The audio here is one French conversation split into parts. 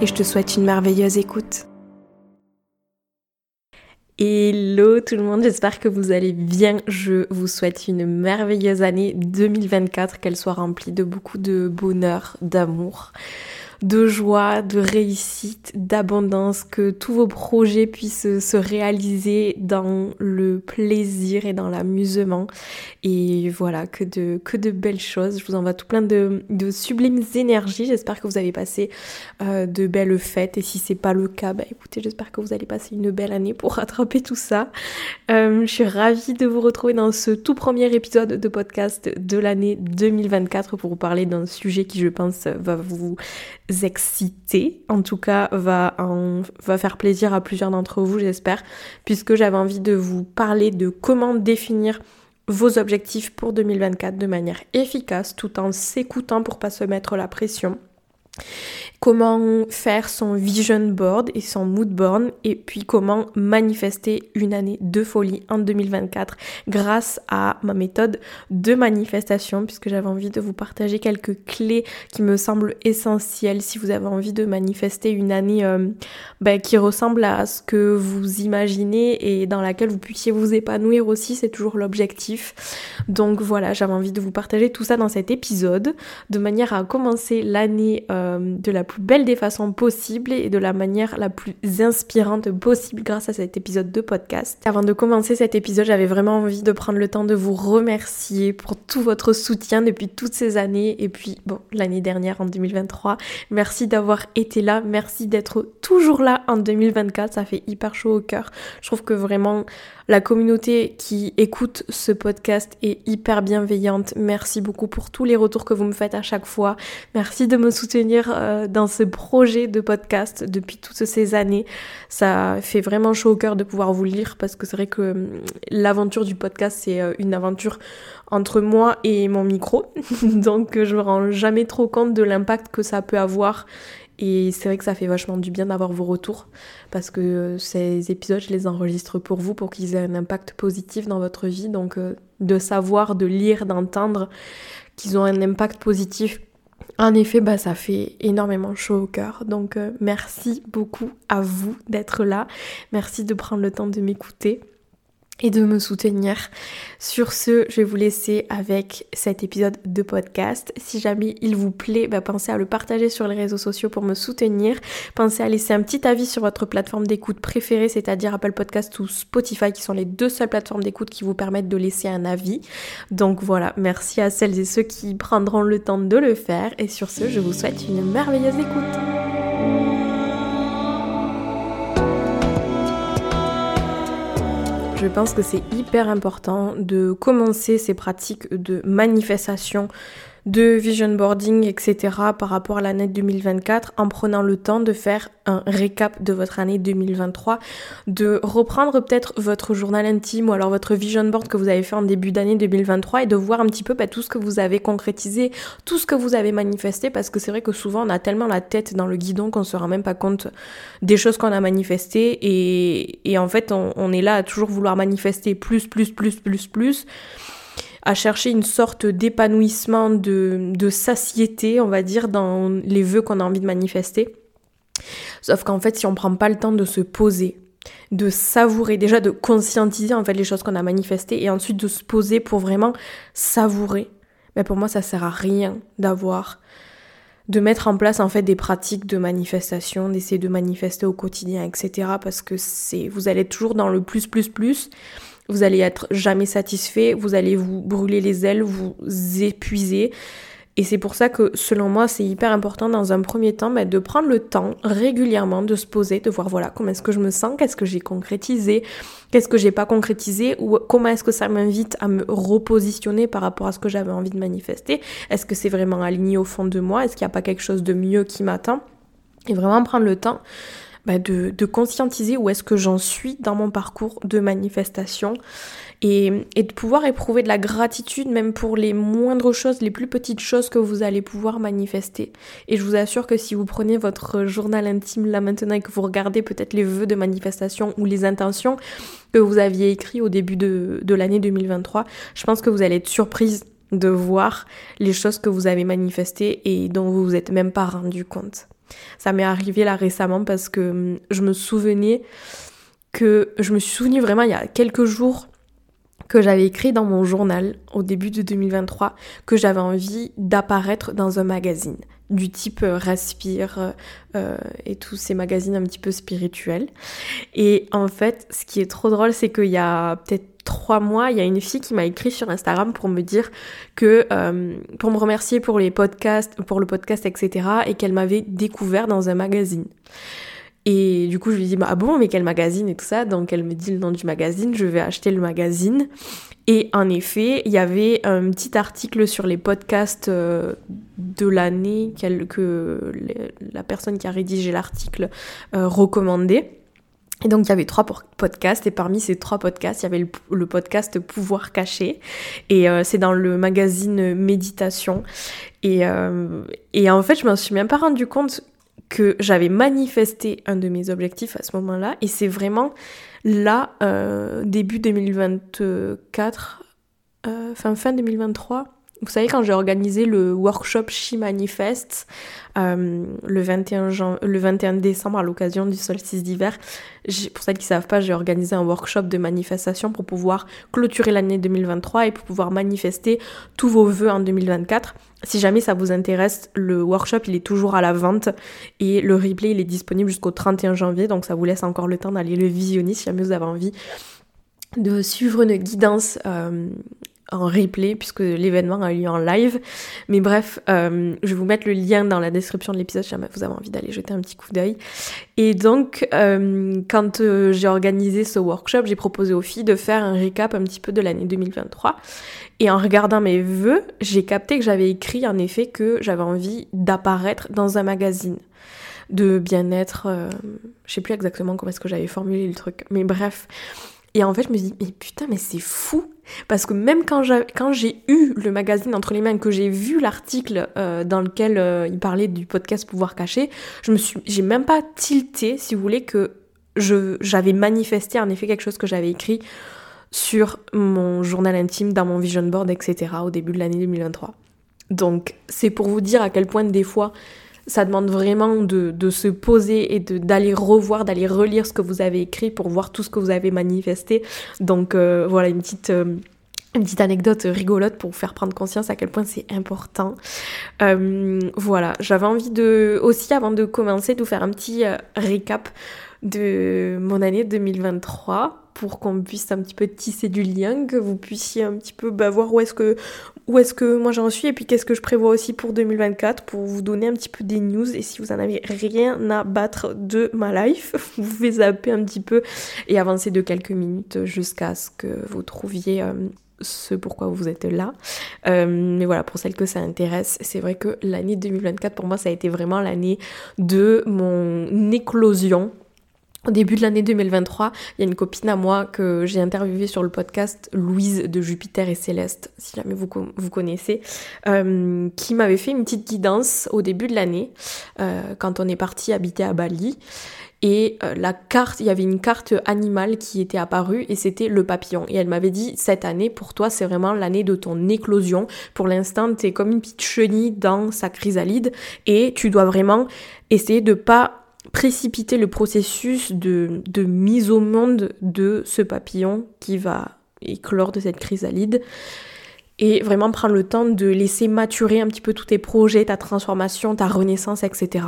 et je te souhaite une merveilleuse écoute. Hello tout le monde, j'espère que vous allez bien. Je vous souhaite une merveilleuse année 2024, qu'elle soit remplie de beaucoup de bonheur, d'amour, de joie, de réussite, d'abondance, que tous vos projets puissent se réaliser dans le plaisir et dans l'amusement. Et voilà, que de, belles choses. Je vous envoie tout plein de, de sublimes énergies. J'espère que vous avez passé euh, de belles fêtes. Et si c'est pas le cas, bah écoutez, j'espère que vous allez passer une belle année pour rattraper tout ça. Euh, je suis ravie de vous retrouver dans ce tout premier épisode de podcast de l'année 2024 pour vous parler d'un sujet qui, je pense, va vous exciter, en tout cas va, va faire plaisir à plusieurs d'entre vous j'espère, puisque j'avais envie de vous parler de comment définir vos objectifs pour 2024 de manière efficace tout en s'écoutant pour pas se mettre la pression comment faire son vision board et son mood board et puis comment manifester une année de folie en 2024 grâce à ma méthode de manifestation puisque j'avais envie de vous partager quelques clés qui me semblent essentielles si vous avez envie de manifester une année euh, ben, qui ressemble à ce que vous imaginez et dans laquelle vous puissiez vous épanouir aussi, c'est toujours l'objectif. Donc voilà, j'avais envie de vous partager tout ça dans cet épisode de manière à commencer l'année euh, de la belle des façons possibles et de la manière la plus inspirante possible grâce à cet épisode de podcast. Avant de commencer cet épisode, j'avais vraiment envie de prendre le temps de vous remercier pour tout votre soutien depuis toutes ces années et puis bon, l'année dernière en 2023. Merci d'avoir été là, merci d'être toujours là en 2024, ça fait hyper chaud au cœur. Je trouve que vraiment la communauté qui écoute ce podcast est hyper bienveillante. Merci beaucoup pour tous les retours que vous me faites à chaque fois. Merci de me soutenir euh, dans ce projet de podcast depuis toutes ces années. Ça fait vraiment chaud au cœur de pouvoir vous lire parce que c'est vrai que hum, l'aventure du podcast, c'est euh, une aventure entre moi et mon micro. Donc je me rends jamais trop compte de l'impact que ça peut avoir et c'est vrai que ça fait vachement du bien d'avoir vos retours parce que euh, ces épisodes, je les enregistre pour vous pour qu'ils aient un impact positif dans votre vie. Donc euh, de savoir, de lire, d'entendre qu'ils ont un impact positif, en effet, bah, ça fait énormément chaud au cœur. Donc euh, merci beaucoup à vous d'être là. Merci de prendre le temps de m'écouter et de me soutenir. Sur ce, je vais vous laisser avec cet épisode de podcast. Si jamais il vous plaît, bah, pensez à le partager sur les réseaux sociaux pour me soutenir. Pensez à laisser un petit avis sur votre plateforme d'écoute préférée, c'est-à-dire Apple Podcast ou Spotify, qui sont les deux seules plateformes d'écoute qui vous permettent de laisser un avis. Donc voilà, merci à celles et ceux qui prendront le temps de le faire. Et sur ce, je vous souhaite une merveilleuse écoute. Je pense que c'est hyper important de commencer ces pratiques de manifestation de vision boarding, etc. par rapport à l'année 2024 en prenant le temps de faire un récap de votre année 2023, de reprendre peut-être votre journal intime ou alors votre vision board que vous avez fait en début d'année 2023 et de voir un petit peu bah, tout ce que vous avez concrétisé, tout ce que vous avez manifesté parce que c'est vrai que souvent on a tellement la tête dans le guidon qu'on se rend même pas compte des choses qu'on a manifestées et, et en fait on, on est là à toujours vouloir manifester plus, plus, plus, plus, plus à chercher une sorte d'épanouissement, de, de satiété, on va dire, dans les vœux qu'on a envie de manifester. Sauf qu'en fait, si on prend pas le temps de se poser, de savourer, déjà de conscientiser en fait les choses qu'on a manifestées et ensuite de se poser pour vraiment savourer, mais ben, pour moi ça sert à rien d'avoir de mettre en place en fait des pratiques de manifestation, d'essayer de manifester au quotidien, etc. Parce que c'est, vous allez toujours dans le plus, plus, plus vous allez être jamais satisfait, vous allez vous brûler les ailes, vous épuiser. Et c'est pour ça que selon moi, c'est hyper important dans un premier temps bah, de prendre le temps régulièrement de se poser, de voir voilà comment est-ce que je me sens, qu'est-ce que j'ai concrétisé, qu'est-ce que j'ai pas concrétisé, ou comment est-ce que ça m'invite à me repositionner par rapport à ce que j'avais envie de manifester. Est-ce que c'est vraiment aligné au fond de moi? Est-ce qu'il n'y a pas quelque chose de mieux qui m'attend? Et vraiment prendre le temps bah, de, conscientiser où est-ce que j'en suis dans mon parcours de manifestation et, de pouvoir éprouver de la gratitude même pour les moindres choses, les plus petites choses que vous allez pouvoir manifester. Et je vous assure que si vous prenez votre journal intime là maintenant et que vous regardez peut-être les vœux de manifestation ou les intentions que vous aviez écrits au début de, de l'année 2023, je pense que vous allez être surprise de voir les choses que vous avez manifestées et dont vous vous êtes même pas rendu compte. Ça m'est arrivé là récemment parce que hum, je me souvenais que je me suis souvenu vraiment il y a quelques jours que j'avais écrit dans mon journal au début de 2023 que j'avais envie d'apparaître dans un magazine du type euh, Respire euh, euh, et tous ces magazines un petit peu spirituels. Et en fait, ce qui est trop drôle, c'est qu'il y a peut-être trois mois, il y a une fille qui m'a écrit sur Instagram pour me dire que, pour me remercier pour les podcasts, pour le podcast, etc., et qu'elle m'avait découvert dans un magazine. Et du coup, je lui dis, bah, ah bon, mais quel magazine et tout ça? Donc, elle me dit le nom du magazine, je vais acheter le magazine. Et en effet, il y avait un petit article sur les podcasts euh, de l'année que la personne qui a rédigé l'article euh, recommandait. Et donc il y avait trois podcasts et parmi ces trois podcasts, il y avait le, podcast Pouvoir caché et euh, c'est dans le magazine Méditation. Et, et en fait, je m'en suis même pas rendu compte que j'avais manifesté un de mes objectifs à ce moment-là. Et c'est vraiment là, euh, début 2024, euh, fin, fin 2023, vous savez, quand j'ai organisé le workshop She Manifest euh, le, 21 le 21 décembre à l'occasion du solstice d'hiver, pour celles qui ne savent pas, j'ai organisé un workshop de manifestation pour pouvoir clôturer l'année 2023 et pour pouvoir manifester tous vos vœux en 2024. Si jamais ça vous intéresse, le workshop il est toujours à la vente et le replay il est disponible jusqu'au 31 janvier, donc ça vous laisse encore le temps d'aller le visionner si jamais vous avez envie de suivre une guidance euh, en replay puisque l'événement a eu lieu en live. Mais bref, euh, je vais vous mettre le lien dans la description de l'épisode si vous avez envie d'aller jeter un petit coup d'œil. Et donc, euh, quand euh, j'ai organisé ce workshop, j'ai proposé aux filles de faire un recap un petit peu de l'année 2023. Et en regardant mes vœux, j'ai capté que j'avais écrit en effet que j'avais envie d'apparaître dans un magazine de bien-être. je sais plus exactement comment est-ce que j'avais formulé le truc. Mais bref. Et en fait, je me dis, mais putain, mais c'est fou parce que même quand j'ai eu le magazine entre les mains, que j'ai vu l'article euh, dans lequel euh, il parlait du podcast Pouvoir Caché, je me suis, j'ai même pas tilté, si vous voulez, que j'avais manifesté en effet quelque chose que j'avais écrit sur mon journal intime, dans mon vision board, etc. au début de l'année 2023. Donc c'est pour vous dire à quel point des fois ça demande vraiment de, se poser et d'aller revoir, d'aller relire ce que vous avez écrit pour voir tout ce que vous avez manifesté. Donc euh, voilà une petite... Euh, petite anecdote rigolote pour vous faire prendre conscience à quel point c'est important. Euh, voilà, j'avais envie de aussi avant de commencer de vous faire un petit récap de mon année 2023 pour qu'on puisse un petit peu tisser du lien, que vous puissiez un petit peu bah, voir où est-ce que est-ce que moi j'en suis et puis qu'est-ce que je prévois aussi pour 2024 pour vous donner un petit peu des news et si vous en avez rien à battre de ma life, vous pouvez zapper un petit peu et avancer de quelques minutes jusqu'à ce que vous trouviez euh, ce pourquoi vous êtes là. Euh, mais voilà, pour celles que ça intéresse, c'est vrai que l'année 2024 pour moi ça a été vraiment l'année de mon éclosion au début de l'année 2023, il y a une copine à moi que j'ai interviewée sur le podcast, Louise de Jupiter et Céleste, si jamais vous, connaissez, euh, qui m'avait fait une petite guidance au début de l'année, euh, quand on est parti habiter à Bali. Et euh, la carte, il y avait une carte animale qui était apparue et c'était le papillon. Et elle m'avait dit, cette année, pour toi, c'est vraiment l'année de ton éclosion. Pour l'instant, t'es comme une petite chenille dans sa chrysalide et tu dois vraiment essayer de pas précipiter le processus de, mise au monde de ce papillon qui va éclore de cette chrysalide et vraiment prendre le temps de laisser maturer un petit peu tous tes projets, ta transformation, ta renaissance, etc.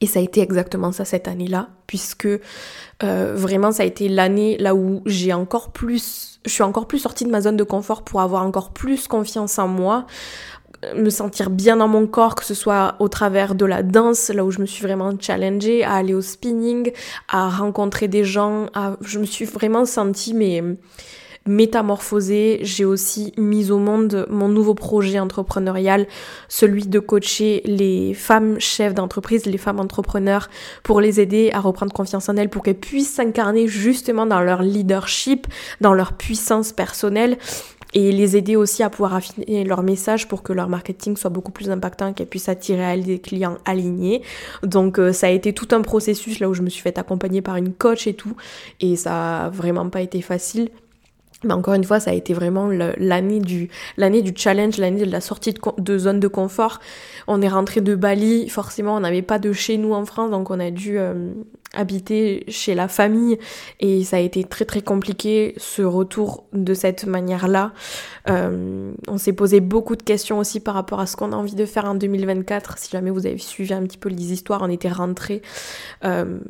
Et ça a été exactement ça cette année-là, puisque euh, vraiment ça a été l'année là où j'ai encore plus, je suis encore plus sortie de ma zone de confort pour avoir encore plus confiance en moi, me sentir bien dans mon corps, que ce soit au travers de la danse, là où je me suis vraiment challengée, à aller au spinning, à rencontrer des gens, à... je me suis vraiment sentie mais métamorphosé. J'ai aussi mis au monde mon nouveau projet entrepreneurial, celui de coacher les femmes chefs d'entreprise, les femmes entrepreneurs, pour les aider à reprendre confiance en elles, pour qu'elles puissent s'incarner justement dans leur leadership, dans leur puissance personnelle et les aider aussi à pouvoir affiner leur message pour que leur marketing soit beaucoup plus impactant, qu'elles puissent attirer à des clients alignés. Donc euh, ça a été tout un processus là où je me suis fait accompagner par une coach et tout, et ça a vraiment pas été facile. Mais encore une fois, ça a été vraiment l'année du, l'année du challenge, l'année de la sortie de, zone de confort. On est rentré de Bali, forcément, on n'avait pas de chez nous en France, donc on a dû euh, habiter chez la famille et ça a été très très compliqué ce retour de cette manière-là. Euh, on s'est posé beaucoup de questions aussi par rapport à ce qu'on a envie de faire en 2024. Si jamais vous avez suivi un petit peu les histoires, on était rentré euh,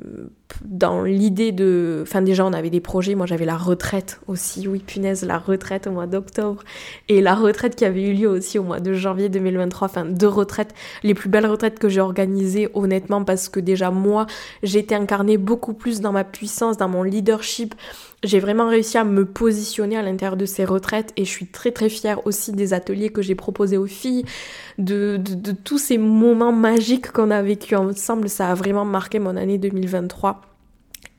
dans l'idée de... Enfin déjà on avait des projets, moi j'avais la retraite aussi, oui punaise, la retraite au mois d'octobre et la retraite qui avait eu lieu aussi au mois de janvier 2023, enfin deux retraites, les plus belles retraites que j'ai organisées honnêtement parce que déjà moi j'étais un beaucoup plus dans ma puissance, dans mon leadership. J'ai vraiment réussi à me positionner à l'intérieur de ces retraites et je suis très très fière aussi des ateliers que j'ai proposés aux filles, de, de tous ces moments magiques qu'on a vécu ensemble. Ça a vraiment marqué mon année 2023.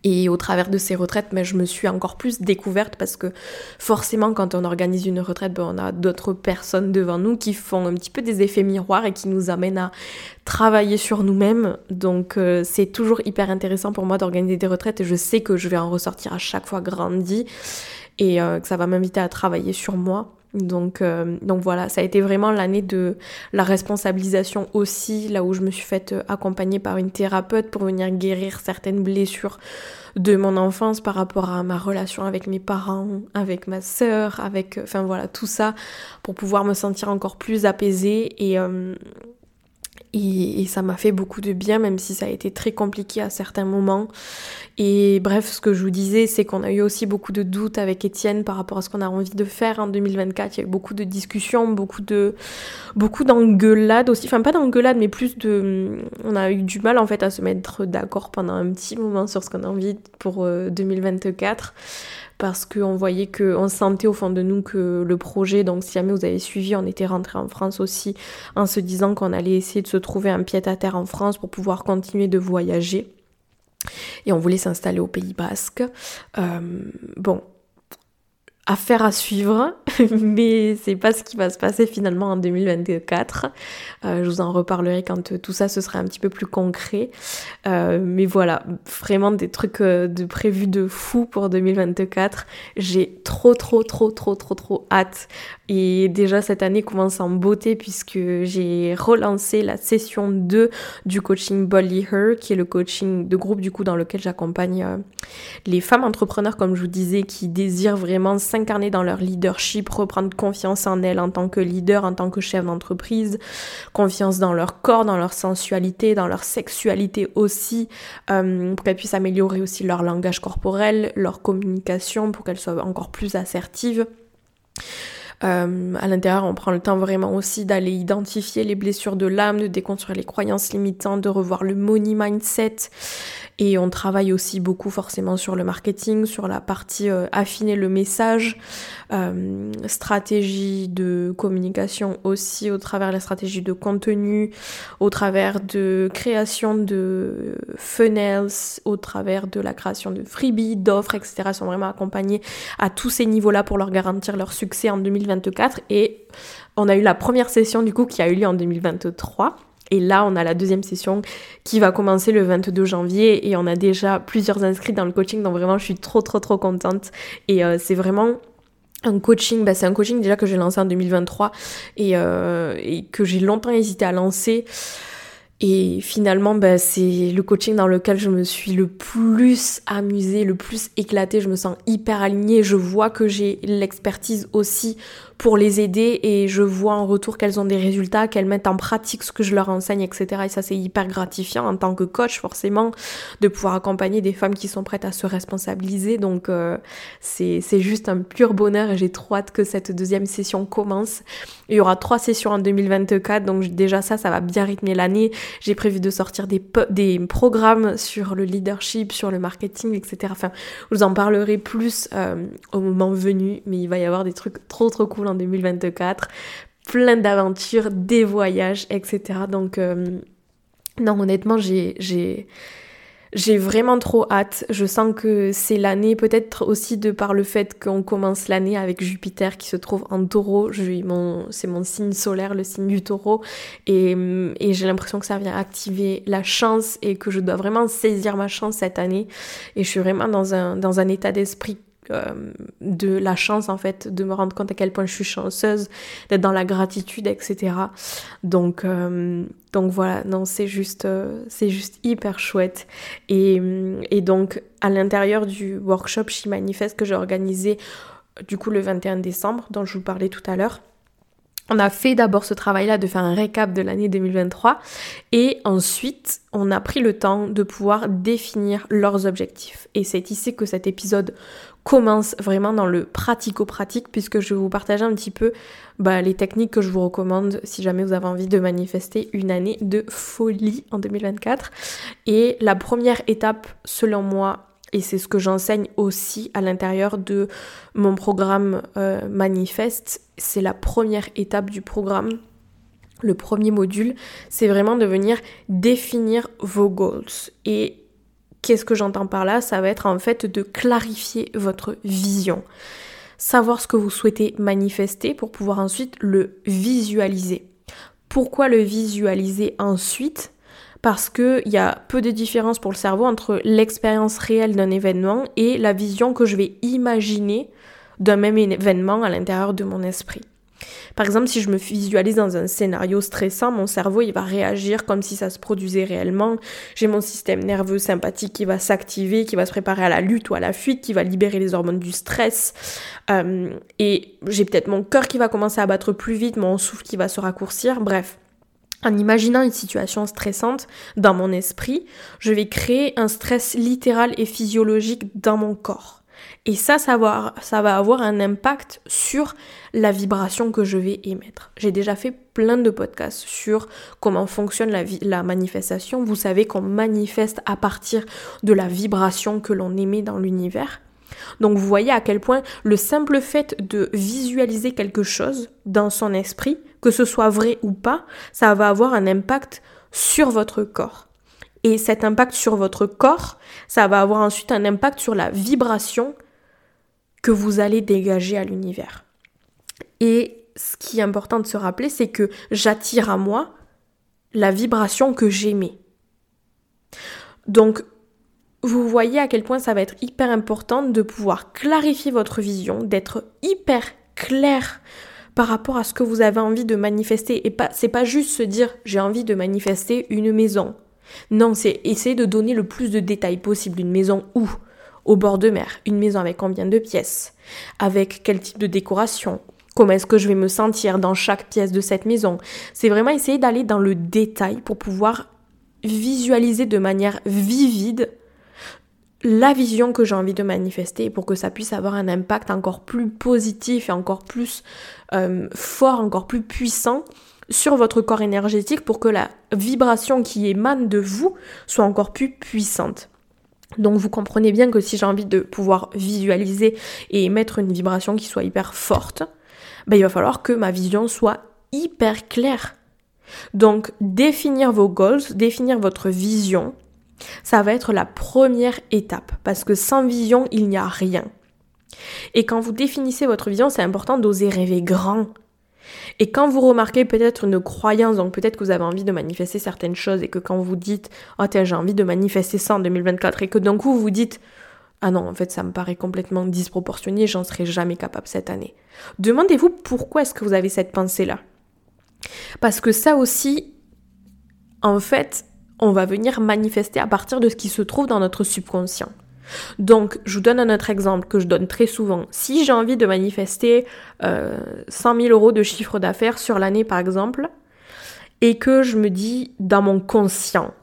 Et au travers de ces retraites, mais je me suis encore plus découverte parce que forcément, quand on organise une retraite, ben, on a d'autres personnes devant nous qui font un petit peu des effets miroirs et qui nous amènent à travailler sur nous-mêmes. Donc euh, c'est toujours hyper intéressant pour moi d'organiser des retraites et je sais que je vais en ressortir à chaque fois grandi et euh, que ça va m'inviter à travailler sur moi. Donc, euh, donc voilà, ça a été vraiment l'année de la responsabilisation aussi, là où je me suis faite euh, accompagner par une thérapeute pour venir guérir certaines blessures de mon enfance par rapport à ma relation avec mes parents, avec ma sœur, avec, euh, enfin voilà, tout ça pour pouvoir me sentir encore plus apaisée et, et, ça m'a fait beaucoup de bien, même si ça a été très compliqué à certains moments. Et bref, ce que je vous disais, c'est qu'on a eu aussi beaucoup de doutes avec Étienne par rapport à ce qu'on a envie de faire en 2024. Il y a eu beaucoup de discussions, beaucoup de beaucoup d'engueulades aussi. Enfin, pas d'engueulades, mais plus de... On a eu du mal en fait à se mettre d'accord pendant un petit moment sur ce qu'on a envie pour 2024 euh, parce qu'on voyait que on sentait au fond de nous que le projet, donc si jamais vous avez suivi, on était rentré en France aussi en se disant qu'on allait essayer de se trouver un pied à terre en France pour pouvoir continuer de voyager. Et on voulait s'installer au Pays Basque. Euh, bon, affaire à suivre, mais c'est pas ce qui va se passer finalement en 2024. Euh, je vous en reparlerai quand euh, tout ça ce sera un petit peu plus concret. Euh, mais voilà, vraiment des trucs de prévus de fou pour 2024. J'ai trop trop trop trop trop trop hâte. Et déjà cette année commence en beauté puisque j'ai relancé la session 2 du coaching Bolly Her, qui est le coaching de groupe du coup dans lequel j'accompagne les femmes entrepreneurs comme je vous disais qui désirent vraiment s'incarner dans leur leadership, reprendre confiance en elles en tant que leader, en tant que chef d'entreprise, confiance dans leur corps, dans leur sensualité, dans leur sexualité aussi, euh, pour qu'elles puissent améliorer aussi leur langage corporel, leur communication, pour qu'elles soient encore plus assertives. Euh, à l'intérieur, on prend le temps vraiment aussi d'aller identifier les blessures de l'âme, de déconstruire les croyances limitantes, de revoir le money mindset. Et on travaille aussi beaucoup forcément sur le marketing, sur la partie euh, affiner le message, euh, stratégie de communication aussi au travers de la stratégie de contenu, au travers de création de funnels, au travers de la création de freebies, d'offres, etc. Ils sont vraiment accompagnés à tous ces niveaux-là pour leur garantir leur succès en 2024. Et on a eu la première session du coup qui a eu lieu en 2023. Et là, on a la deuxième session qui va commencer le 22 janvier et on a déjà plusieurs inscrits dans le coaching. Donc vraiment, je suis trop, trop, trop contente. Et euh, c'est vraiment un coaching, bah c'est un coaching déjà que j'ai lancé en 2023 et, euh, et que j'ai longtemps hésité à lancer. Et finalement, bah, c'est le coaching dans lequel je me suis le plus amusée, le plus éclatée. Je me sens hyper alignée. Je vois que j'ai l'expertise aussi pour les aider et je vois en retour qu'elles ont des résultats, qu'elles mettent en pratique ce que je leur enseigne, etc. Et ça, c'est hyper gratifiant en tant que coach, forcément, de pouvoir accompagner des femmes qui sont prêtes à se responsabiliser. Donc, euh, c'est juste un pur bonheur et j'ai trop hâte que cette deuxième session commence. Il y aura trois sessions en 2024, donc déjà ça, ça va bien rythmer l'année. J'ai prévu de sortir des, des programmes sur le leadership, sur le marketing, etc. Enfin, je vous en parlerai plus euh, au moment venu, mais il va y avoir des trucs trop trop cool en 2024. Plein d'aventures, des voyages, etc. Donc, euh, non, honnêtement, j'ai j'ai vraiment trop hâte. Je sens que c'est l'année, peut-être aussi de par le fait qu'on commence l'année avec Jupiter qui se trouve en taureau. C'est mon signe solaire, le signe du taureau. Et, et j'ai l'impression que ça vient activer la chance et que je dois vraiment saisir ma chance cette année. Et je suis vraiment dans un, dans un état d'esprit euh, de la chance en fait de me rendre compte à quel point je suis chanceuse d'être dans la gratitude etc donc euh, donc voilà. Non c'est juste euh, c'est juste hyper chouette. Et, et donc à l'intérieur du workshop She Manifeste que j'ai organisé du coup le 21 décembre dont je vous parlais tout à l'heure on a fait d'abord ce travail-là de faire un récap de l'année 2023 et ensuite on a pris le temps de pouvoir définir leurs objectifs. Et c'est ici que cet épisode commence vraiment dans le pratico-pratique puisque je vais vous partager un petit peu bah, les techniques que je vous recommande si jamais vous avez envie de manifester une année de folie en 2024. Et la première étape selon moi, et c'est ce que j'enseigne aussi à l'intérieur de mon programme euh, Manifeste, c'est la première étape du programme. Le premier module, c'est vraiment de venir définir vos goals. Et Qu'est-ce que j'entends par là Ça va être en fait de clarifier votre vision. Savoir ce que vous souhaitez manifester pour pouvoir ensuite le visualiser. Pourquoi le visualiser ensuite? Parce qu'il y a peu de différence pour le cerveau entre l'expérience réelle d'un événement et la vision que je vais imaginer d'un même événement à l'intérieur de mon esprit. Par exemple, si je me visualise dans un scénario stressant, mon cerveau il va réagir comme si ça se produisait réellement. J'ai mon système nerveux sympathique qui va s'activer, qui va se préparer à la lutte ou à la fuite, qui va libérer les hormones du stress. Euh, et j'ai peut-être mon cœur qui va commencer à battre plus vite, mon souffle qui va se raccourcir. Bref, en imaginant une situation stressante dans mon esprit, je vais créer un stress littéral et physiologique dans mon corps. Et ça, ça va, avoir un impact sur la vibration que je vais émettre. J'ai déjà fait plein de podcasts sur comment fonctionne la, la manifestation. Vous savez qu'on manifeste à partir de la vibration que l'on émet dans l'univers. Donc vous voyez à quel point le simple fait de visualiser quelque chose dans son esprit, que ce soit vrai ou pas, ça va avoir un impact sur votre corps. Et cet impact sur votre corps, ça va avoir ensuite un impact sur la vibration que vous allez dégager à l'univers. Et ce qui est important de se rappeler, c'est que j'attire à moi la vibration que j'aimais. Donc, vous voyez à quel point ça va être hyper important de pouvoir clarifier votre vision, d'être hyper clair par rapport à ce que vous avez envie de manifester. Et pas, c'est pas juste se dire j'ai envie de manifester une maison. Non, c'est essayer de donner le plus de détails possible. Une maison où? Au bord de mer, une maison avec combien de pièces, avec quel type de décoration, comment est-ce que je vais me sentir dans chaque pièce de cette maison? C'est vraiment essayer d'aller dans le détail pour pouvoir visualiser de manière vivide la vision que j'ai envie de manifester pour que ça puisse avoir un impact encore plus positif et encore plus euh, fort, encore plus puissant sur votre corps énergétique pour que la vibration qui émane de vous soit encore plus puissante. Donc vous comprenez bien que si j'ai envie de pouvoir visualiser et émettre une vibration qui soit hyper forte, ben il va falloir que ma vision soit hyper claire. Donc définir vos goals, définir votre vision, ça va être la première étape parce que sans vision, il n'y a rien. Et quand vous définissez votre vision, c'est important d'oser rêver grand, et quand vous remarquez peut-être une croyance, donc peut-être que vous avez envie de manifester certaines choses et que quand vous dites oh tiens j'ai envie de manifester ça en 2024 et que d'un coup vous dites ah non en fait ça me paraît complètement disproportionné, j'en serai jamais capable cette année. Demandez-vous pourquoi est-ce que vous avez cette pensée là. Parce que ça aussi, en fait, on va venir manifester à partir de ce qui se trouve dans notre subconscient. Donc, je vous donne un autre exemple que je donne très souvent. Si j'ai envie de manifester 100 000 euros de chiffre d'affaires sur l'année, par exemple, et que je me dis dans mon conscient,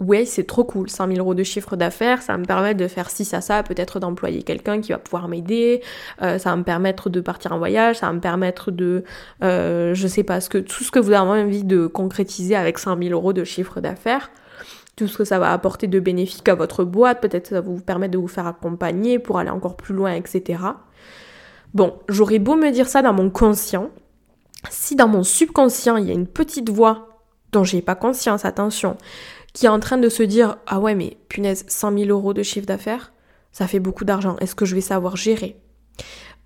ouais, c'est trop cool, 100 000 euros de chiffre d'affaires, ça va me permettre de faire ci, ça, ça, peut-être d'employer quelqu'un qui va pouvoir m'aider, euh, ça va me permettre de partir en voyage, ça va me permettre de, euh, je sais pas, ce que, tout ce que vous avez envie de concrétiser avec 100 000 euros de chiffre d'affaires, tout ce que ça va apporter de bénéfique à votre boîte, peut-être ça va vous permettre de vous faire accompagner pour aller encore plus loin, etc. Bon, j'aurais beau me dire ça dans mon conscient, si dans mon subconscient il y a une petite voix dont j'ai pas conscience, attention, qui est en train de se dire Ah ouais, mais punaise, 100 000 euros de chiffre d'affaires, ça fait beaucoup d'argent. Est-ce que je vais savoir gérer?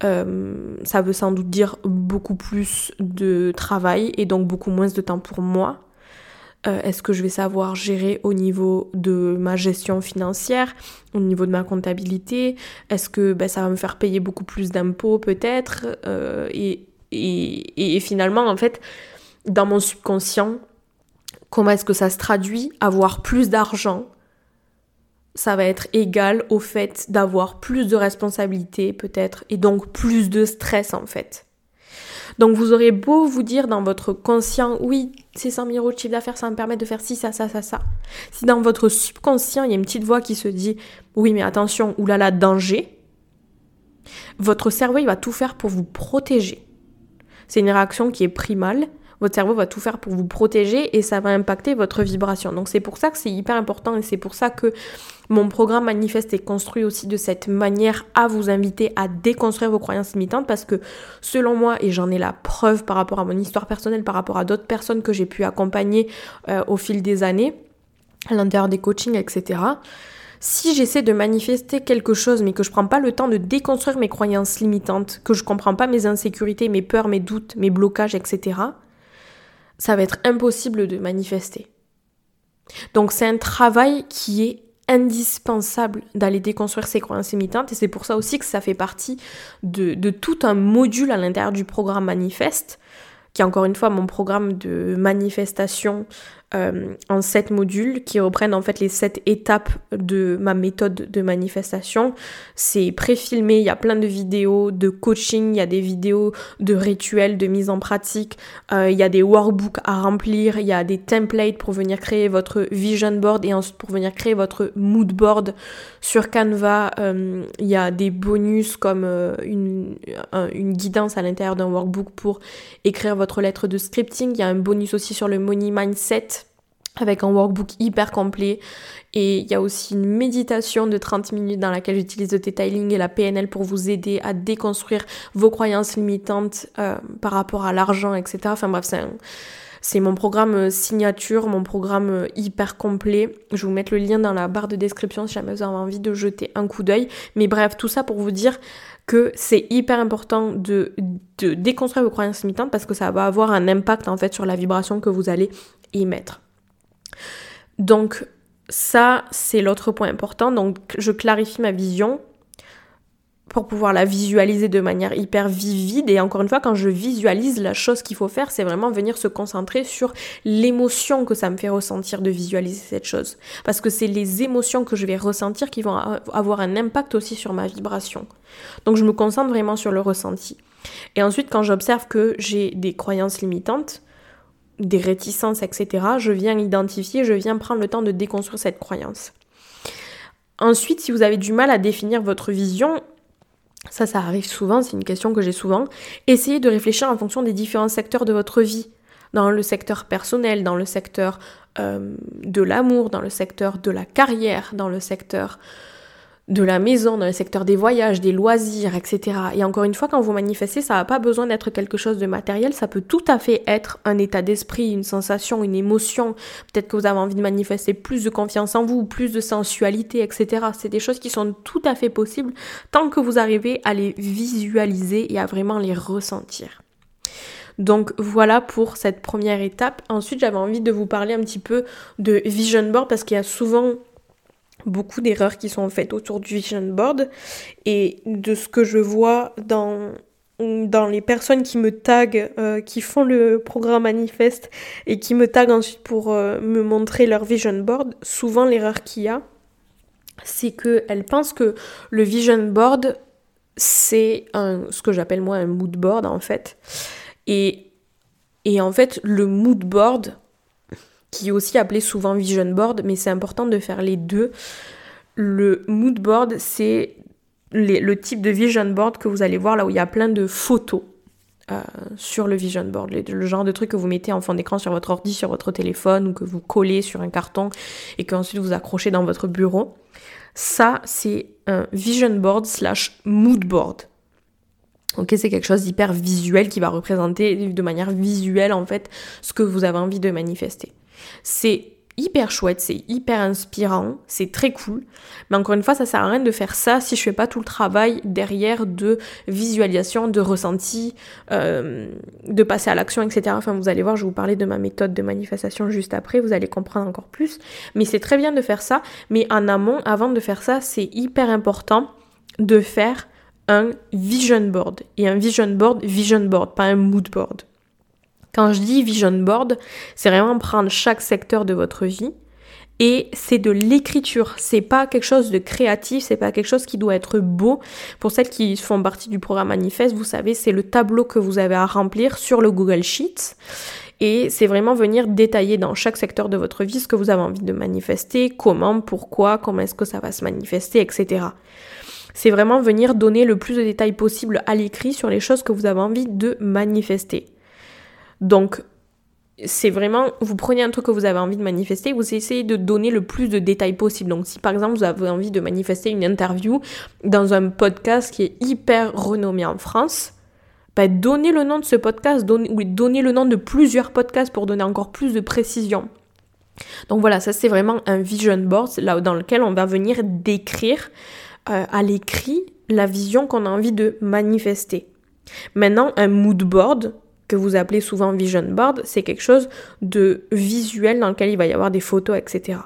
Euh, Ça veut sans doute dire beaucoup plus de travail et donc beaucoup moins de temps pour moi. Euh, est-ce que je vais savoir gérer au niveau de ma gestion financière, au niveau de ma comptabilité? Est-ce que ben, ça va me faire payer beaucoup plus d'impôts peut-être? Euh, et, et, et finalement, en fait, dans mon subconscient, Comment est-ce que ça se traduit? Avoir plus d'argent, ça va être égal au fait d'avoir plus de responsabilités peut-être et donc plus de stress en fait. Donc vous aurez beau vous dire dans votre conscient, oui, ces 100 000 euros de chiffre d'affaires, ça me permet de faire ci, ça, ça, ça, ça. Si dans votre subconscient, il y a une petite voix qui se dit, oui, mais attention, oulala, danger, votre cerveau, il va tout faire pour vous protéger. C'est une réaction qui est primale, votre cerveau va tout faire pour vous protéger et ça va impacter votre vibration. Donc c'est pour ça que c'est hyper important et c'est pour ça que mon programme manifeste est construit aussi de cette manière à vous inviter à déconstruire vos croyances limitantes parce que selon moi, et j'en ai la preuve par rapport à mon histoire personnelle, par rapport à d'autres personnes que j'ai pu accompagner euh, au fil des années, à l'intérieur des coachings, etc., si j'essaie de manifester quelque chose mais que je prends pas le temps de déconstruire mes croyances limitantes, que je comprends pas mes insécurités, mes peurs, mes doutes, mes blocages, etc., ça va être impossible de manifester. Donc c'est un travail qui est indispensable d'aller déconstruire ses croyances limitantes et c'est pour ça aussi que ça fait partie de, de tout un module à l'intérieur du programme Manifeste qui est encore une fois mon programme de manifestation euh, en sept modules qui reprennent en fait les sept étapes de ma méthode de manifestation. C'est préfilmé, il y a plein de vidéos de coaching, il y a des vidéos de rituels, de mise en pratique, euh, il y a des workbooks à remplir, il y a des templates pour venir créer votre vision board et ensuite pour venir créer votre mood board sur Canva. Euh, il y a des bonus comme une, une guidance à l'intérieur d'un workbook pour écrire votre lettre de scripting. Il y a un bonus aussi sur le money mindset avec un workbook hyper complet. Et il y a aussi une méditation de 30 minutes dans laquelle j'utilise le detailing et la PNL pour vous aider à déconstruire vos croyances limitantes euh, par rapport à l'argent, etc. Enfin bref, c'est mon programme signature, mon programme hyper complet. Je vais vous mettre le lien dans la barre de description si jamais vous avez envie de jeter un coup d'œil. Mais bref, tout ça pour vous dire que c'est hyper important de, de déconstruire vos croyances limitantes parce que ça va avoir un impact en fait sur la vibration que vous allez y mettre. Donc ça, c'est l'autre point important. Donc je clarifie ma vision pour pouvoir la visualiser de manière hyper vivide. Et encore une fois, quand je visualise, la chose qu'il faut faire, c'est vraiment venir se concentrer sur l'émotion que ça me fait ressentir de visualiser cette chose. Parce que c'est les émotions que je vais ressentir qui vont avoir un impact aussi sur ma vibration. Donc je me concentre vraiment sur le ressenti. Et ensuite, quand j'observe que j'ai des croyances limitantes, des réticences, etc., je viens identifier, je viens prendre le temps de déconstruire cette croyance. Ensuite, si vous avez du mal à définir votre vision, ça, ça arrive souvent, c'est une question que j'ai souvent, essayez de réfléchir en fonction des différents secteurs de votre vie. Dans le secteur personnel, dans le secteur euh, de l'amour, dans le secteur de la carrière, dans le secteur de la maison, dans le secteur des voyages, des loisirs, etc. Et encore une fois, quand vous manifestez, ça n'a pas besoin d'être quelque chose de matériel, ça peut tout à fait être un état d'esprit, une sensation, une émotion. Peut-être que vous avez envie de manifester plus de confiance en vous, plus de sensualité, etc. C'est des choses qui sont tout à fait possibles tant que vous arrivez à les visualiser et à vraiment les ressentir. Donc voilà pour cette première étape. Ensuite, j'avais envie de vous parler un petit peu de vision board parce qu'il y a souvent beaucoup d'erreurs qui sont faites autour du vision board et de ce que je vois dans les personnes qui me taguent, euh, qui font le programme manifeste et qui me taguent ensuite pour euh, me montrer leur vision board, souvent l'erreur qu'il y a, c'est qu'elle pense que le vision board, c'est ce que j'appelle moi un mood board en fait. Et, et en fait, le mood board, qui est aussi appelé souvent vision board, mais c'est important de faire les deux. Le mood board, c'est le type de vision board que vous allez voir là où il y a plein de photos. Euh, sur le vision board, le, genre de truc que vous mettez en fond d'écran sur votre ordi, sur votre téléphone ou que vous collez sur un carton et qu'ensuite vous accrochez dans votre bureau. Ça, c'est un vision board slash mood board. Ok, c'est quelque chose d'hyper visuel qui va représenter de manière visuelle en fait ce que vous avez envie de manifester. C'est hyper chouette, c'est hyper inspirant, c'est très cool. Mais encore une fois, ça sert à rien de faire ça si je fais pas tout le travail derrière de visualisation, de ressenti, euh, de passer à l'action, etc. Enfin, vous allez voir, je vais vous parler de ma méthode de manifestation juste après, vous allez comprendre encore plus. Mais c'est très bien de faire ça, mais en amont, avant de faire ça, c'est hyper important de faire un vision board. Et un vision board, vision board, pas un mood board. Quand je dis vision board, c'est vraiment prendre chaque secteur de votre vie et c'est de l'écriture. C'est pas quelque chose de créatif, c'est pas quelque chose qui doit être beau. Pour celles qui font partie du programme Manifeste, vous savez, c'est le tableau que vous avez à remplir sur le Google Sheets. Et c'est vraiment venir détailler dans chaque secteur de votre vie ce que vous avez envie de manifester, comment, pourquoi, comment est-ce que ça va se manifester, etc. C'est vraiment venir donner le plus de détails possible à l'écrit sur les choses que vous avez envie de manifester. Donc, c'est vraiment, vous prenez un truc que vous avez envie de manifester, vous essayez de donner le plus de détails possible. Donc, si par exemple vous avez envie de manifester une interview dans un podcast qui est hyper renommé en France, ben, donnez le nom de ce podcast, donnez, donnez le nom de plusieurs podcasts pour donner encore plus de précision. Donc voilà, ça c'est vraiment un vision board là dans lequel on va venir décrire euh, à l'écrit la vision qu'on a envie de manifester. Maintenant, un mood board, que vous appelez souvent vision board, c'est quelque chose de visuel dans lequel il va y avoir des photos, etc.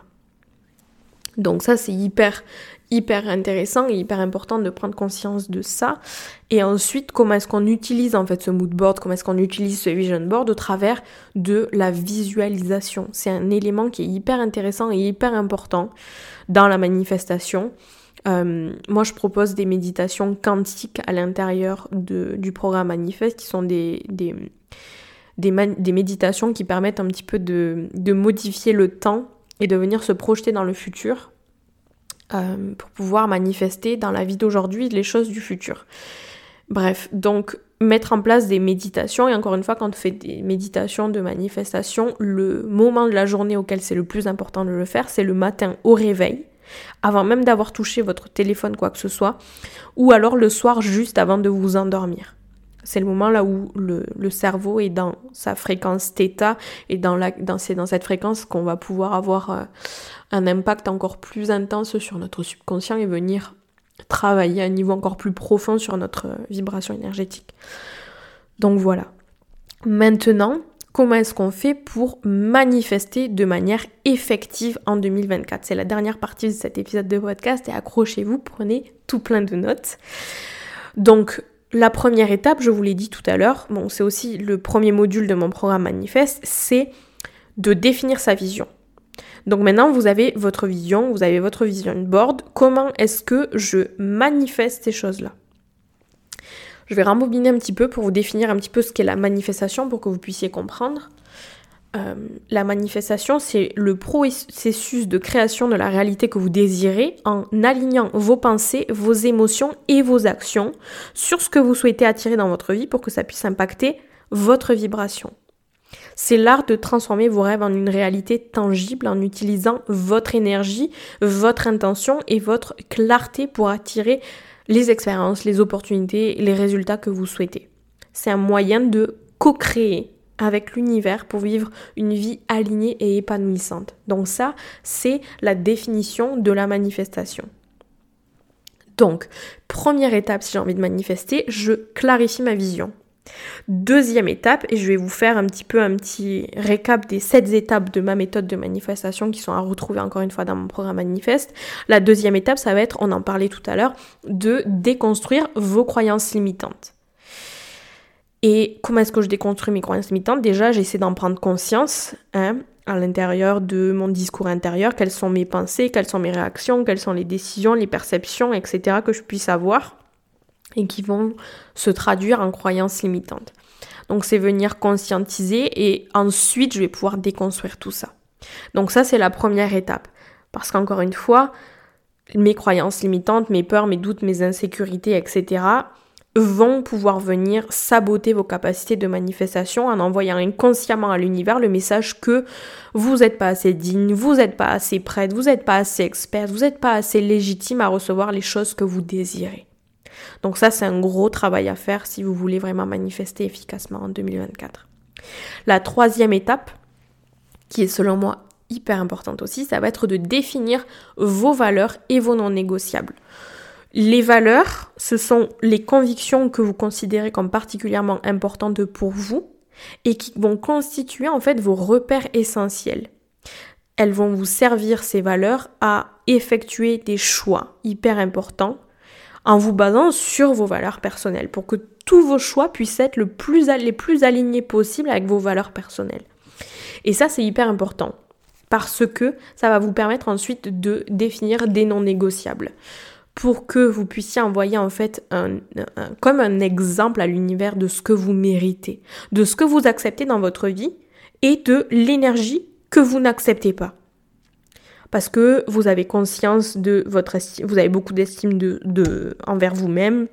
Donc ça, c'est hyper, hyper intéressant et hyper important de prendre conscience de ça. Et ensuite, comment est-ce qu'on utilise en fait ce mood board, comment est-ce qu'on utilise ce vision board au travers de la visualisation. C'est un élément qui est hyper intéressant et hyper important dans la manifestation. Euh, moi, je propose des méditations quantiques à l'intérieur du programme Manifeste, qui sont des, des, des, méditations qui permettent un petit peu de, de, modifier le temps et de venir se projeter dans le futur euh, pour pouvoir manifester dans la vie d'aujourd'hui les choses du futur. Bref, donc mettre en place des méditations, et encore une fois, quand on fait des méditations de manifestation, le moment de la journée auquel c'est le plus important de le faire, c'est le matin au réveil avant même d'avoir touché votre téléphone, quoi que ce soit, ou alors le soir juste avant de vous endormir. C'est le moment là où le, cerveau est dans sa fréquence θ et dans la, c'est dans cette fréquence qu'on va pouvoir avoir euh, un impact encore plus intense sur notre subconscient et venir travailler à un niveau encore plus profond sur notre euh, vibration énergétique. Donc voilà. Maintenant, comment est-ce qu'on fait pour manifester de manière effective en 2024 C'est la dernière partie de cet épisode de podcast et accrochez-vous, prenez tout plein de notes. Donc, la première étape, je vous l'ai dit tout à l'heure, bon, c'est aussi le premier module de mon programme Manifeste, c'est de définir sa vision. Donc maintenant, vous avez votre vision, vous avez votre vision board. Comment est-ce que je manifeste ces choses-là? Je vais rembobiner un petit peu pour vous définir un petit peu ce qu'est la manifestation pour que vous puissiez comprendre. Euh, la manifestation, c'est le processus de création de la réalité que vous désirez en alignant vos pensées, vos émotions et vos actions sur ce que vous souhaitez attirer dans votre vie pour que ça puisse impacter votre vibration. C'est l'art de transformer vos rêves en une réalité tangible en utilisant votre énergie, votre intention et votre clarté pour attirer les expériences, les opportunités, les résultats que vous souhaitez. C'est un moyen de co-créer avec l'univers pour vivre une vie alignée et épanouissante. Donc ça, c'est la définition de la manifestation. Donc, première étape, si j'ai envie de manifester, je clarifie ma vision. Deuxième étape, et je vais vous faire un petit peu un petit récap des sept étapes de ma méthode de manifestation qui sont à retrouver encore une fois dans mon programme Manifeste. La deuxième étape, ça va être, on en parlait tout à l'heure, de déconstruire vos croyances limitantes. Et comment est-ce que je déconstruis mes croyances limitantes? Déjà, j'essaie d'en prendre conscience. Hein. à l'intérieur de mon discours intérieur, quelles sont mes pensées, quelles sont mes réactions, quelles sont les décisions, les perceptions, etc. que je puisse avoir et qui vont se traduire en croyances limitantes. Donc c'est venir conscientiser et ensuite je vais pouvoir déconstruire tout ça. Donc ça c'est la première étape. Parce qu'encore une fois, mes croyances limitantes, mes peurs, mes doutes, mes insécurités, etc., vont pouvoir venir saboter vos capacités de manifestation en envoyant inconsciemment à l'univers le message que vous n'êtes pas assez digne, vous n'êtes pas assez prête, vous n'êtes pas assez experte, vous n'êtes pas assez légitime à recevoir les choses que vous désirez. Donc ça, c'est un gros travail à faire si vous voulez vraiment manifester efficacement en 2024. La troisième étape, qui est selon moi hyper importante aussi, ça va être de définir vos valeurs et vos non négociables. Les valeurs, ce sont les convictions que vous considérez comme particulièrement importantes pour vous et qui vont constituer en fait vos repères essentiels. Elles vont vous servir, ces valeurs, à effectuer des choix hyper importants en vous basant sur vos valeurs personnelles pour que tous vos choix puissent être les plus alignés possible avec vos valeurs personnelles. Et ça, c'est hyper important parce que ça va vous permettre ensuite de définir des non négociables pour que vous puissiez envoyer en fait comme un exemple à l'univers de ce que vous méritez, de ce que vous acceptez dans votre vie et de l'énergie que vous n'acceptez pas. Parce que vous avez conscience de votre estime, vous avez beaucoup d'estime de, de, envers vous-même,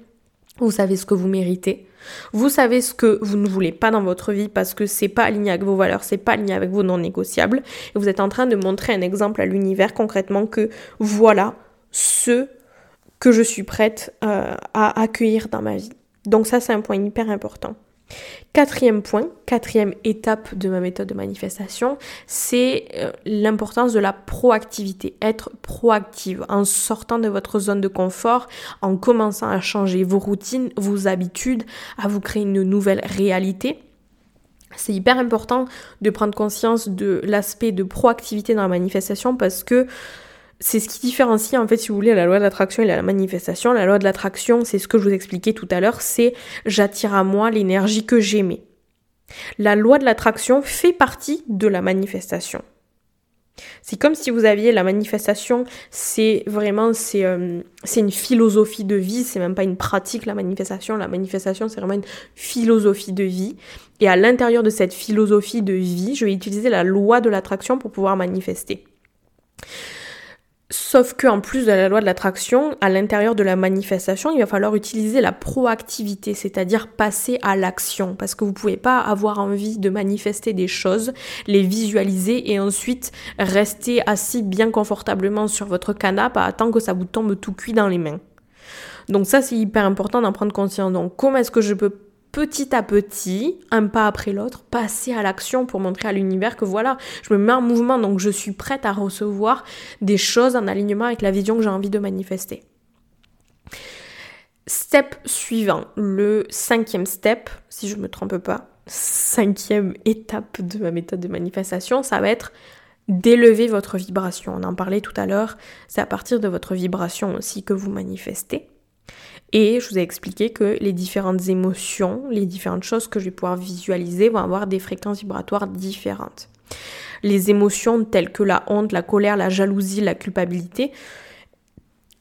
vous savez ce que vous méritez, vous savez ce que vous ne voulez pas dans votre vie parce que c'est pas aligné avec vos valeurs, c'est pas aligné avec vos non négociables, et vous êtes en train de montrer un exemple à l'univers concrètement que voilà ce que je suis prête euh, à accueillir dans ma vie. Donc ça, c'est un point hyper important. Quatrième point, quatrième étape de ma méthode de manifestation, c'est euh, l'importance de la proactivité. Être proactive en sortant de votre zone de confort, en commençant à changer vos routines, vos habitudes, à vous créer une nouvelle réalité. C'est hyper important de prendre conscience de l'aspect de proactivité dans la manifestation parce que c'est ce qui différencie en fait si vous voulez la loi de l'attraction et la manifestation. La loi de l'attraction, c'est ce que je vous expliquais tout à l'heure, c'est j'attire à moi l'énergie que j'aimais. La loi de l'attraction fait partie de la manifestation. C'est comme si vous aviez la manifestation, c'est vraiment c'est euh, c'est une philosophie de vie, c'est même pas une pratique la manifestation, la manifestation c'est vraiment une philosophie de vie et à l'intérieur de cette philosophie de vie, je vais utiliser la loi de l'attraction pour pouvoir manifester. Sauf qu'en plus de la loi de l'attraction, à l'intérieur de la manifestation, il va falloir utiliser la proactivité, c'est-à-dire passer à l'action. Parce que vous pouvez pas avoir envie de manifester des choses, les visualiser et ensuite rester assis bien confortablement sur votre canapé à attendre que ça vous tombe tout cuit dans les mains. Donc ça, c'est hyper important d'en prendre conscience. Donc comment est-ce que je peux petit à petit, un pas après l'autre, passer à l'action pour montrer à l'univers que voilà, je me mets en mouvement, donc je suis prête à recevoir des choses en alignement avec la vision que j'ai envie de manifester. Step suivant, le cinquième step, si je ne me trompe pas, cinquième étape de ma méthode de manifestation, ça va être d'élever votre vibration. On en parlait tout à l'heure, c'est à partir de votre vibration aussi que vous manifestez. Et je vous ai expliqué que les différentes émotions, les différentes choses que je vais pouvoir visualiser vont avoir des fréquences vibratoires différentes. Les émotions telles que la honte, la colère, la jalousie, la culpabilité,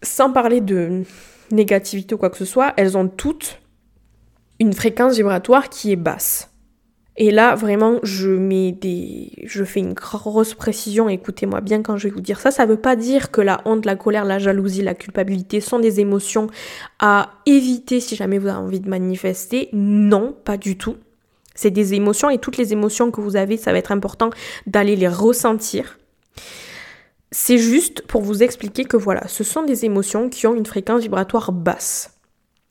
sans parler de négativité ou quoi que ce soit, elles ont toutes une fréquence vibratoire qui est basse. Et là, vraiment, je mets des, je fais une grosse précision. Écoutez-moi bien quand je vais vous dire ça. Ça veut pas dire que la honte, la colère, la jalousie, la culpabilité sont des émotions à éviter si jamais vous avez envie de manifester. Non, pas du tout. C'est des émotions et toutes les émotions que vous avez, ça va être important d'aller les ressentir. C'est juste pour vous expliquer que voilà, ce sont des émotions qui ont une fréquence vibratoire basse.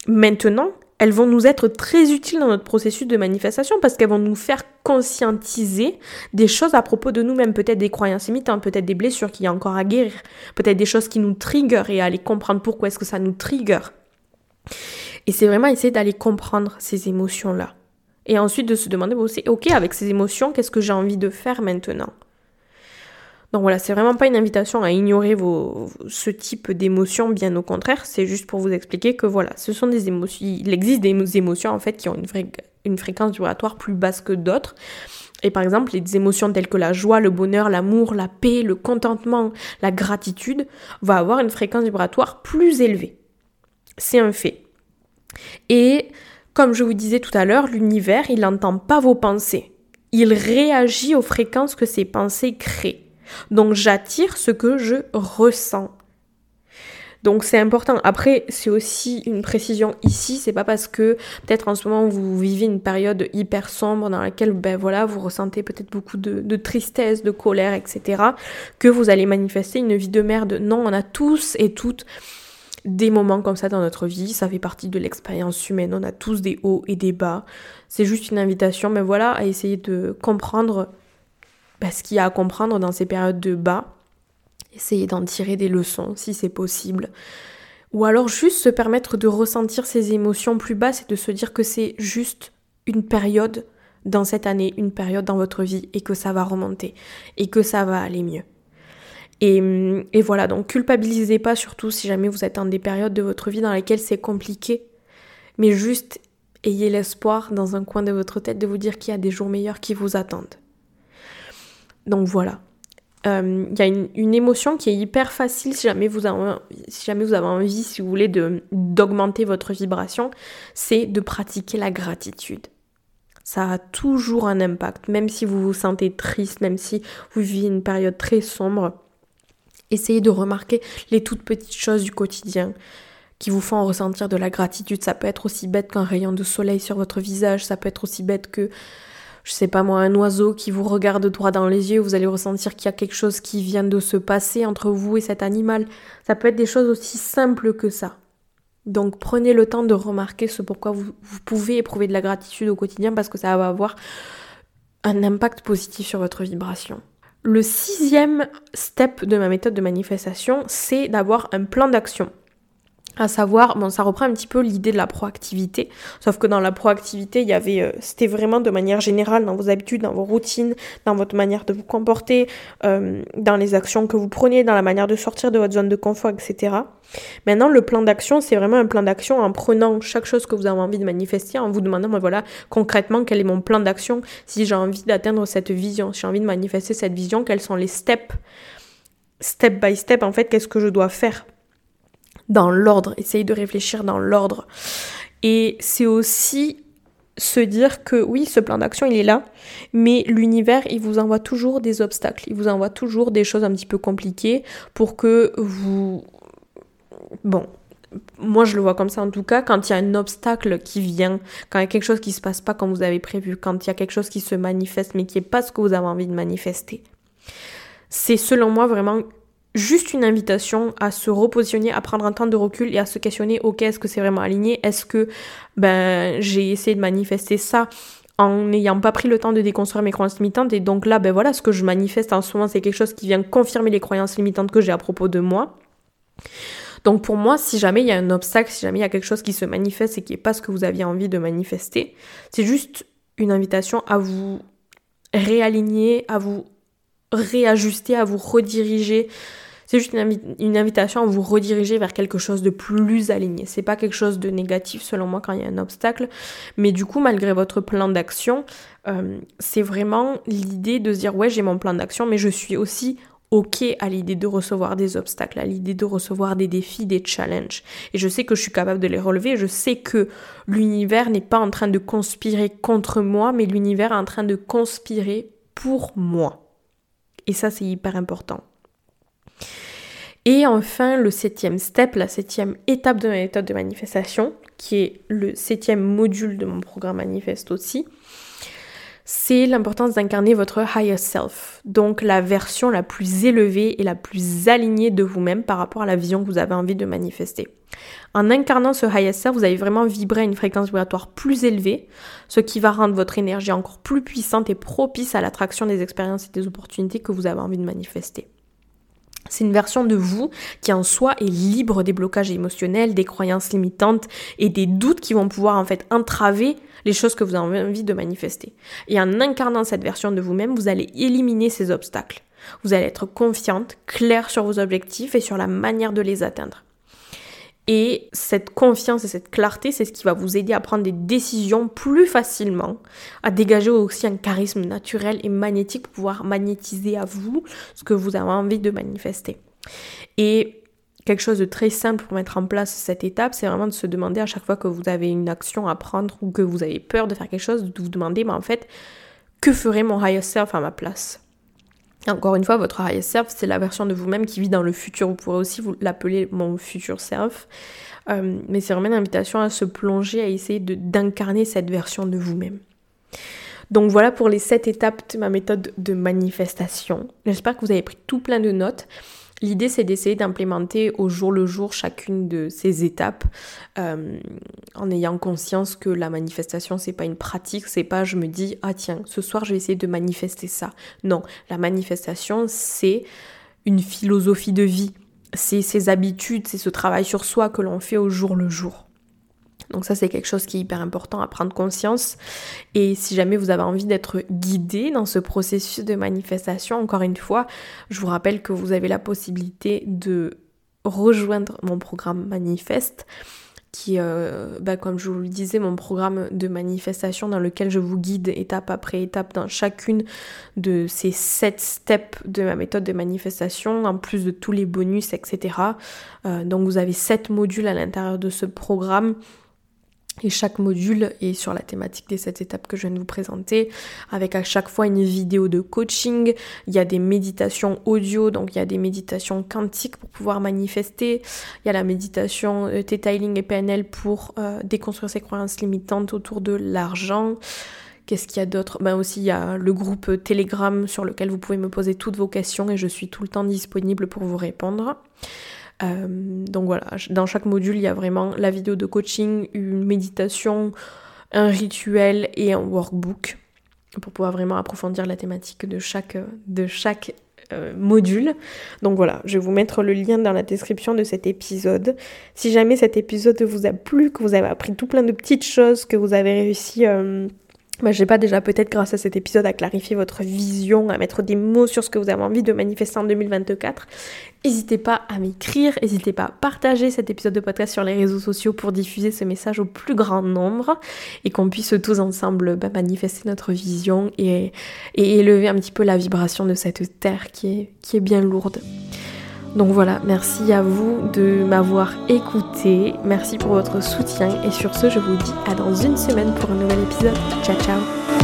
Maintenant, elles vont nous être très utiles dans notre processus de manifestation parce qu'elles vont nous faire conscientiser des choses à propos de nous-mêmes, peut-être des croyances limitantes, peut-être des blessures qu'il y a encore à guérir, peut-être des choses qui nous trigger et aller comprendre pourquoi est-ce que ça nous trigger. Et c'est vraiment essayer d'aller comprendre ces émotions-là. Et ensuite de se demander, bon, c'est ok avec ces émotions, qu'est-ce que j'ai envie de faire maintenant? Donc voilà, c'est vraiment pas une invitation à ignorer ce type d'émotions, bien au contraire, c'est juste pour vous expliquer que voilà, ce sont des émotions, il existe des émotions en fait qui ont une, une fréquence vibratoire plus basse que d'autres. Et par exemple, les émotions telles que la joie, le bonheur, l'amour, la paix, le contentement, la gratitude vont avoir une fréquence vibratoire plus élevée. C'est un fait. Et comme je vous disais tout à l'heure, l'univers, il n'entend pas vos pensées. Il réagit aux fréquences que ces pensées créent. Donc j'attire ce que je ressens. Donc c'est important. Après, c'est aussi une précision ici, c'est pas parce que peut-être en ce moment vous vivez une période hyper sombre dans laquelle ben voilà, vous ressentez peut-être beaucoup de, tristesse, de colère, etc. que vous allez manifester une vie de merde. Non, on a tous et toutes des moments comme ça dans notre vie, ça fait partie de l'expérience humaine, on a tous des hauts et des bas. C'est juste une invitation, mais voilà, à essayer de comprendre ben, ce qu'il y a à comprendre dans ces périodes de bas Essayer d'en tirer des leçons si c'est possible. Ou alors juste se permettre de ressentir ses émotions plus basses et de se dire que c'est juste une période dans cette année, une période dans votre vie et que ça va remonter et que ça va aller mieux. Et, et, voilà, donc culpabilisez pas surtout si jamais vous êtes dans des périodes de votre vie dans lesquelles c'est compliqué, mais juste ayez l'espoir dans un coin de votre tête de vous dire qu'il y a des jours meilleurs qui vous attendent. Donc voilà, il euh, y a une, émotion qui est hyper facile si jamais vous avez, si jamais vous avez envie, si vous voulez, d'augmenter votre vibration, c'est de pratiquer la gratitude. Ça a toujours un impact, même si vous vous sentez triste, même si vous vivez une période très sombre. Essayez de remarquer les toutes petites choses du quotidien qui vous font ressentir de la gratitude. Ça peut être aussi bête qu'un rayon de soleil sur votre visage, ça peut être aussi bête que je sais pas moi, un oiseau qui vous regarde droit dans les yeux, vous allez ressentir qu'il y a quelque chose qui vient de se passer entre vous et cet animal. Ça peut être des choses aussi simples que ça. Donc prenez le temps de remarquer ce pourquoi vous, vous pouvez éprouver de la gratitude au quotidien parce que ça va avoir un impact positif sur votre vibration. Le sixième step de ma méthode de manifestation, c'est d'avoir un plan d'action à savoir, bon, ça reprend un petit peu l'idée de la proactivité, sauf que dans la proactivité, il y avait, euh, c'était vraiment de manière générale dans vos habitudes, dans vos routines, dans votre manière de vous comporter, euh, dans les actions que vous prenez, dans la manière de sortir de votre zone de confort, etc. Maintenant, le plan d'action, c'est vraiment un plan d'action en prenant chaque chose que vous avez envie de manifester, en vous demandant, ben voilà, concrètement, quel est mon plan d'action si j'ai envie d'atteindre cette vision, si j'ai envie de manifester cette vision, quels sont les steps, step by step, en fait, qu'est-ce que je dois faire dans l'ordre, essayer de réfléchir dans l'ordre. Et c'est aussi se dire que oui, ce plan d'action, il est là, mais l'univers, il vous envoie toujours des obstacles, il vous envoie toujours des choses un petit peu compliquées pour que vous... Bon, moi je le vois comme ça en tout cas, quand il y a un obstacle qui vient, quand il y a quelque chose qui se passe pas comme vous avez prévu, quand il y a quelque chose qui se manifeste mais qui n'est pas ce que vous avez envie de manifester. C'est selon moi vraiment juste une invitation à se repositionner, à prendre un temps de recul et à se questionner, ok, est-ce que c'est vraiment aligné? Est-ce que ben, j'ai essayé de manifester ça en n'ayant pas pris le temps de déconstruire mes croyances limitantes et donc là, ben voilà, ce que je manifeste en ce moment, c'est quelque chose qui vient confirmer les croyances limitantes que j'ai à propos de moi. Donc pour moi, si jamais il y a un obstacle, si jamais il y a quelque chose qui se manifeste et qui n'est pas ce que vous aviez envie de manifester, c'est juste une invitation à vous réaligner, à vous réajuster, à vous rediriger c'est juste une, invitation à vous rediriger vers quelque chose de plus aligné. C'est pas quelque chose de négatif selon moi quand il y a un obstacle, mais du coup, malgré votre plan d'action, euh, c'est vraiment l'idée de se dire ouais, j'ai mon plan d'action, mais je suis aussi ok à l'idée de recevoir des obstacles, à l'idée de recevoir des défis, des challenges. Et je sais que je suis capable de les relever, je sais que l'univers n'est pas en train de conspirer contre moi, mais l'univers est en train de conspirer pour moi. Et ça, c'est hyper important. Et enfin, le septième step, la septième étape de ma méthode de manifestation, qui est le septième module de mon programme manifeste aussi, c'est l'importance d'incarner votre higher self, donc la version la plus élevée et la plus alignée de vous-même par rapport à la vision que vous avez envie de manifester. En incarnant ce higher self, vous allez vraiment vibrer à une fréquence vibratoire plus élevée, ce qui va rendre votre énergie encore plus puissante et propice à l'attraction des expériences et des opportunités que vous avez envie de manifester. C'est une version de vous qui en soi est libre des blocages émotionnels, des croyances limitantes et des doutes qui vont pouvoir en fait entraver les choses que vous avez envie de manifester. Et en incarnant cette version de vous-même, vous allez éliminer ces obstacles. Vous allez être confiante, claire sur vos objectifs et sur la manière de les atteindre. Et cette confiance et cette clarté, c'est ce qui va vous aider à prendre des décisions plus facilement, à dégager aussi un charisme naturel et magnétique pour pouvoir magnétiser à vous ce que vous avez envie de manifester. Et quelque chose de très simple pour mettre en place cette étape, c'est vraiment de se demander à chaque fois que vous avez une action à prendre ou que vous avez peur de faire quelque chose, de vous demander, mais en fait, que ferait mon higher self à ma place? Encore une fois, votre higher self, c'est la version de vous-même qui vit dans le futur. Vous pourrez aussi l'appeler mon future self. Euh, mais c'est vraiment une invitation à se plonger, à essayer d'incarner cette version de vous-même. Donc voilà pour les sept étapes de ma méthode de manifestation. J'espère que vous avez pris tout plein de notes. L'idée, c'est d'essayer d'implémenter au jour le jour chacune de ces étapes, euh, en ayant conscience que la manifestation, c'est pas une pratique, c'est pas je me dis ah tiens, ce soir je vais essayer de manifester ça. Non, la manifestation, c'est une philosophie de vie, c'est ses habitudes, c'est ce travail sur soi que l'on fait au jour le jour. Donc ça c'est quelque chose qui est hyper important à prendre conscience. Et si jamais vous avez envie d'être guidé dans ce processus de manifestation, encore une fois, je vous rappelle que vous avez la possibilité de rejoindre mon programme Manifeste qui, euh, bah, comme je vous le disais, mon programme de manifestation dans lequel je vous guide étape après étape dans chacune de ces sept steps de ma méthode de manifestation, en plus de tous les bonus, etc. Euh, donc vous avez sept modules à l'intérieur de ce programme et chaque module est sur la thématique des sept étapes que je viens de vous présenter, avec à chaque fois une vidéo de coaching. Il y a des méditations audio, donc il y a des méditations quantiques pour pouvoir manifester. Il y a la méditation euh, Theta-Healing et PNL pour euh, déconstruire ses croyances limitantes autour de l'argent. Qu'est-ce qu'il y a d'autre? Ben aussi, il y a le groupe Telegram sur lequel vous pouvez me poser toutes vos questions et je suis tout le temps disponible pour vous répondre. Euh, donc voilà, dans chaque module, il y a vraiment la vidéo de coaching, une méditation, un rituel et un workbook pour pouvoir vraiment approfondir la thématique de chaque, de chaque euh, module. Donc voilà, je vais vous mettre le lien dans la description de cet épisode. Si jamais cet épisode vous a plu, que vous avez appris tout plein de petites choses, que vous avez réussi... Euh, bah, j'ai pas déjà peut-être grâce à cet épisode à clarifier votre vision, à mettre des mots sur ce que vous avez envie de manifester en 2024. N'hésitez pas à m'écrire, n'hésitez pas à partager cet épisode de podcast sur les réseaux sociaux pour diffuser ce message au plus grand nombre et qu'on puisse tous ensemble bah, manifester notre vision et, élever un petit peu la vibration de cette terre qui est bien lourde. Donc voilà, merci à vous de m'avoir écouté, merci pour votre soutien. Et sur ce je vous dis à dans une semaine pour un nouvel épisode. Ciao ciao